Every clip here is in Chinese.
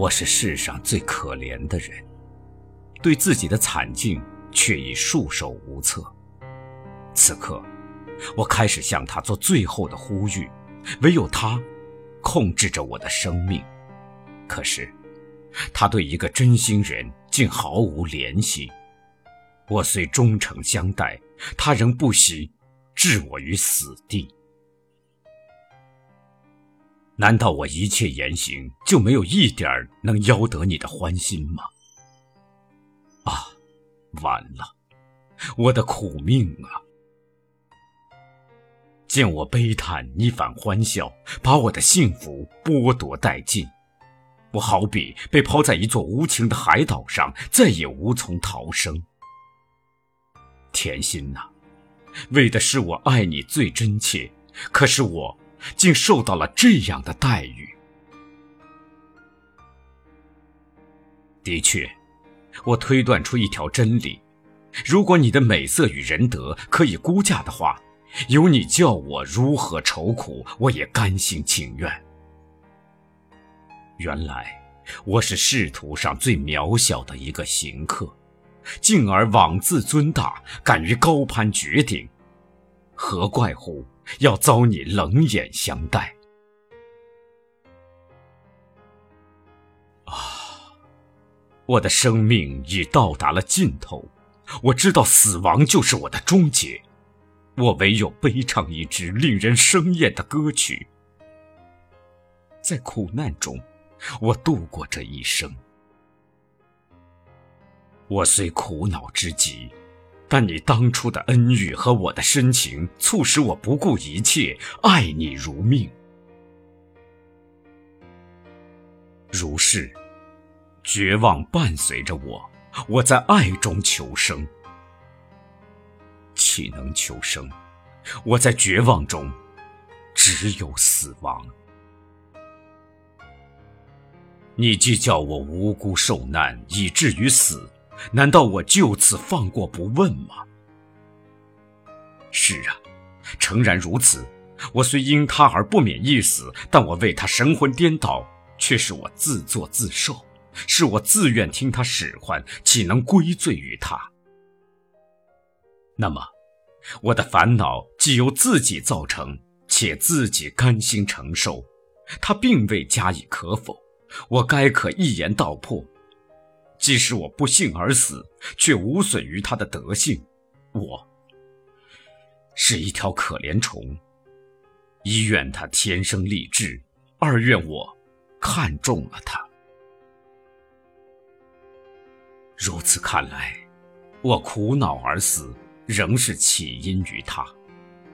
我是世上最可怜的人，对自己的惨境却已束手无策。此刻，我开始向他做最后的呼吁，唯有他控制着我的生命。可是，他对一个真心人竟毫无怜惜。我虽忠诚相待，他仍不惜置我于死地。难道我一切言行就没有一点能邀得你的欢心吗？啊，完了，我的苦命啊！见我悲叹，你反欢笑，把我的幸福剥夺殆尽。我好比被抛在一座无情的海岛上，再也无从逃生。甜心呐，为的是我爱你最真切，可是我。竟受到了这样的待遇。的确，我推断出一条真理：如果你的美色与仁德可以估价的话，有你叫我如何愁苦，我也甘心情愿。原来我是仕途上最渺小的一个行客，进而妄自尊大，敢于高攀绝顶，何怪乎？要遭你冷眼相待啊！我的生命已到达了尽头，我知道死亡就是我的终结，我唯有悲唱一支令人生厌的歌曲，在苦难中，我度过这一生。我虽苦恼之极。但你当初的恩遇和我的深情，促使我不顾一切爱你如命。如是，绝望伴随着我，我在爱中求生。岂能求生？我在绝望中，只有死亡。你既叫我无辜受难，以至于死。难道我就此放过不问吗？是啊，诚然如此。我虽因他而不免一死，但我为他神魂颠倒，却是我自作自受，是我自愿听他使唤，岂能归罪于他？那么，我的烦恼既由自己造成，且自己甘心承受，他并未加以可否，我该可一言道破。即使我不幸而死，却无损于他的德性。我是一条可怜虫，一愿他天生丽质，二愿我看中了他。如此看来，我苦恼而死，仍是起因于他。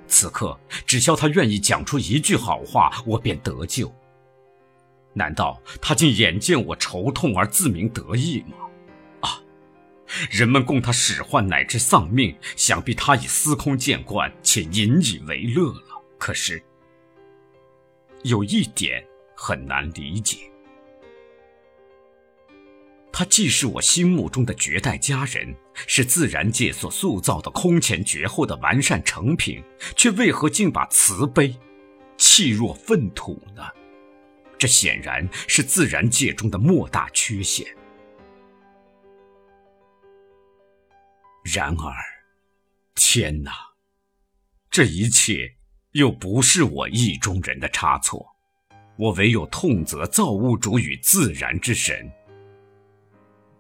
此刻，只需他愿意讲出一句好话，我便得救。难道他竟眼见我愁痛而自鸣得意吗？啊！人们供他使唤乃至丧命，想必他已司空见惯且引以为乐了。可是有一点很难理解：他既是我心目中的绝代佳人，是自然界所塑造的空前绝后的完善成品，却为何竟把慈悲弃若粪土呢？这显然是自然界中的莫大缺陷。然而，天哪，这一切又不是我意中人的差错，我唯有痛责造物主与自然之神。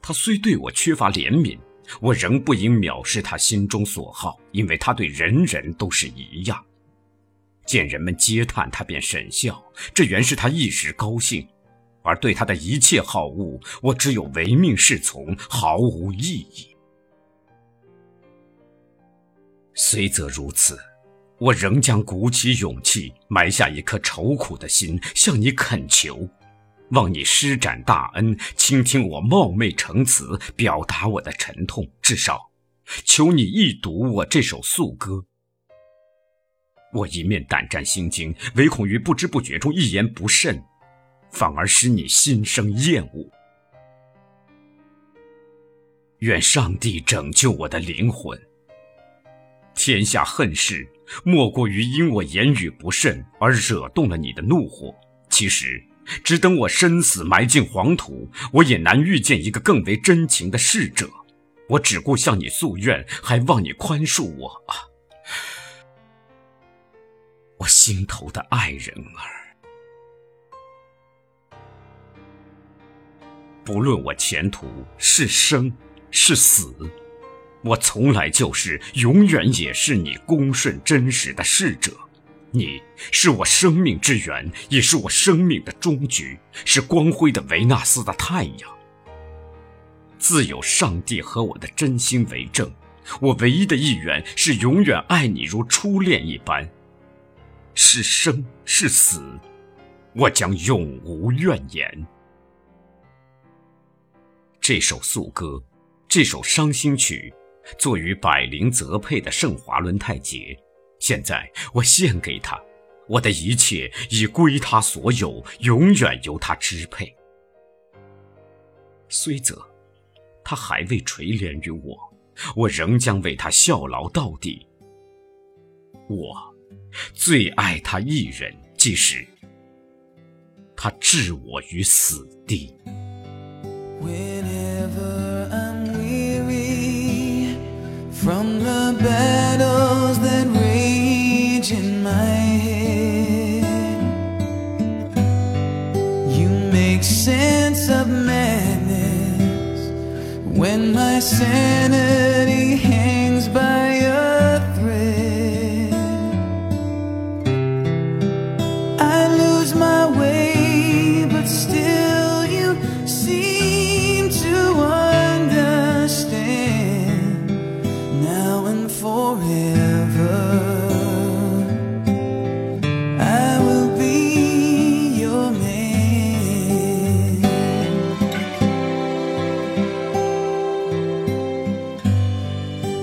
他虽对我缺乏怜悯，我仍不应藐视他心中所好，因为他对人人都是一样。见人们嗟叹，他便沈笑，这原是他一时高兴；而对他的一切好恶，我只有唯命是从，毫无意义。虽则如此，我仍将鼓起勇气，埋下一颗愁苦的心，向你恳求，望你施展大恩，倾听我冒昧陈词，表达我的沉痛。至少，求你一读我这首素歌。我一面胆战心惊，唯恐于不知不觉中一言不慎，反而使你心生厌恶。愿上帝拯救我的灵魂。天下恨事，莫过于因我言语不慎而惹动了你的怒火。其实只等我生死埋进黄土，我也难遇见一个更为真情的逝者。我只顾向你诉怨，还望你宽恕我啊！心头的爱人儿，不论我前途是生是死，我从来就是，永远也是你恭顺真实的侍者。你是我生命之源，也是我生命的终局，是光辉的维纳斯的太阳。自有上帝和我的真心为证，我唯一的意愿是永远爱你如初恋一般。是生是死，我将永无怨言。这首素歌，这首伤心曲，作于百灵泽佩的圣华伦泰节。现在我献给他，我的一切已归他所有，永远由他支配。虽则他还未垂怜于我，我仍将为他效劳到底。我最爱他一人，即使他置我于死地。sense of madness when my sanity hangs by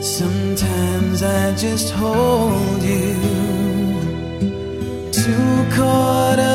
Sometimes I just hold you too caught up.